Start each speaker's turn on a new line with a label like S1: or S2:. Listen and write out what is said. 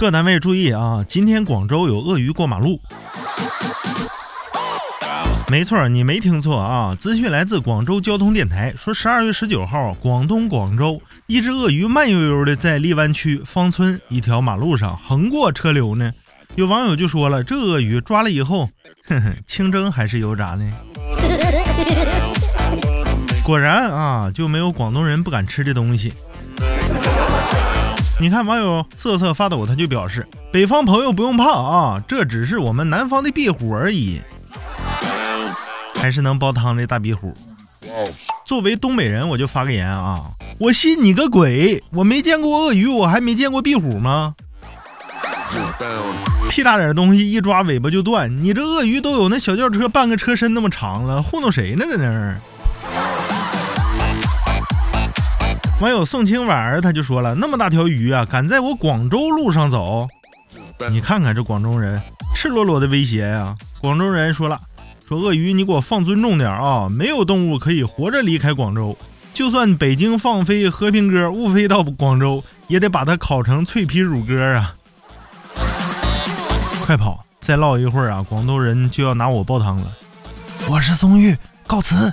S1: 各单位注意啊！今天广州有鳄鱼过马路。没错，你没听错啊！资讯来自广州交通电台，说十二月十九号，广东广州一只鳄鱼慢悠悠的在荔湾区芳村一条马路上横过车流呢。有网友就说了，这鳄鱼抓了以后，哼哼，清蒸还是油炸呢？果然啊，就没有广东人不敢吃的东西。你看网友瑟瑟发抖，他就表示：“北方朋友不用怕啊，这只是我们南方的壁虎而已，还是能煲汤的大壁虎。”作为东北人，我就发个言啊，我信你个鬼！我没见过鳄鱼，我还没见过壁虎吗？屁大点的东西一抓尾巴就断，你这鳄鱼都有那小轿车半个车身那么长了，糊弄谁呢？在那儿？网友宋清婉儿他就说了：“那么大条鱼啊，敢在我广州路上走？你看看这广州人，赤裸裸的威胁呀！”广州人说了：“说鳄鱼，你给我放尊重点啊！没有动物可以活着离开广州，就算北京放飞和平鸽误飞到广州，也得把它烤成脆皮乳鸽啊！快跑！再唠一会儿啊，广东人就要拿我煲汤了。我是松玉，告辞。”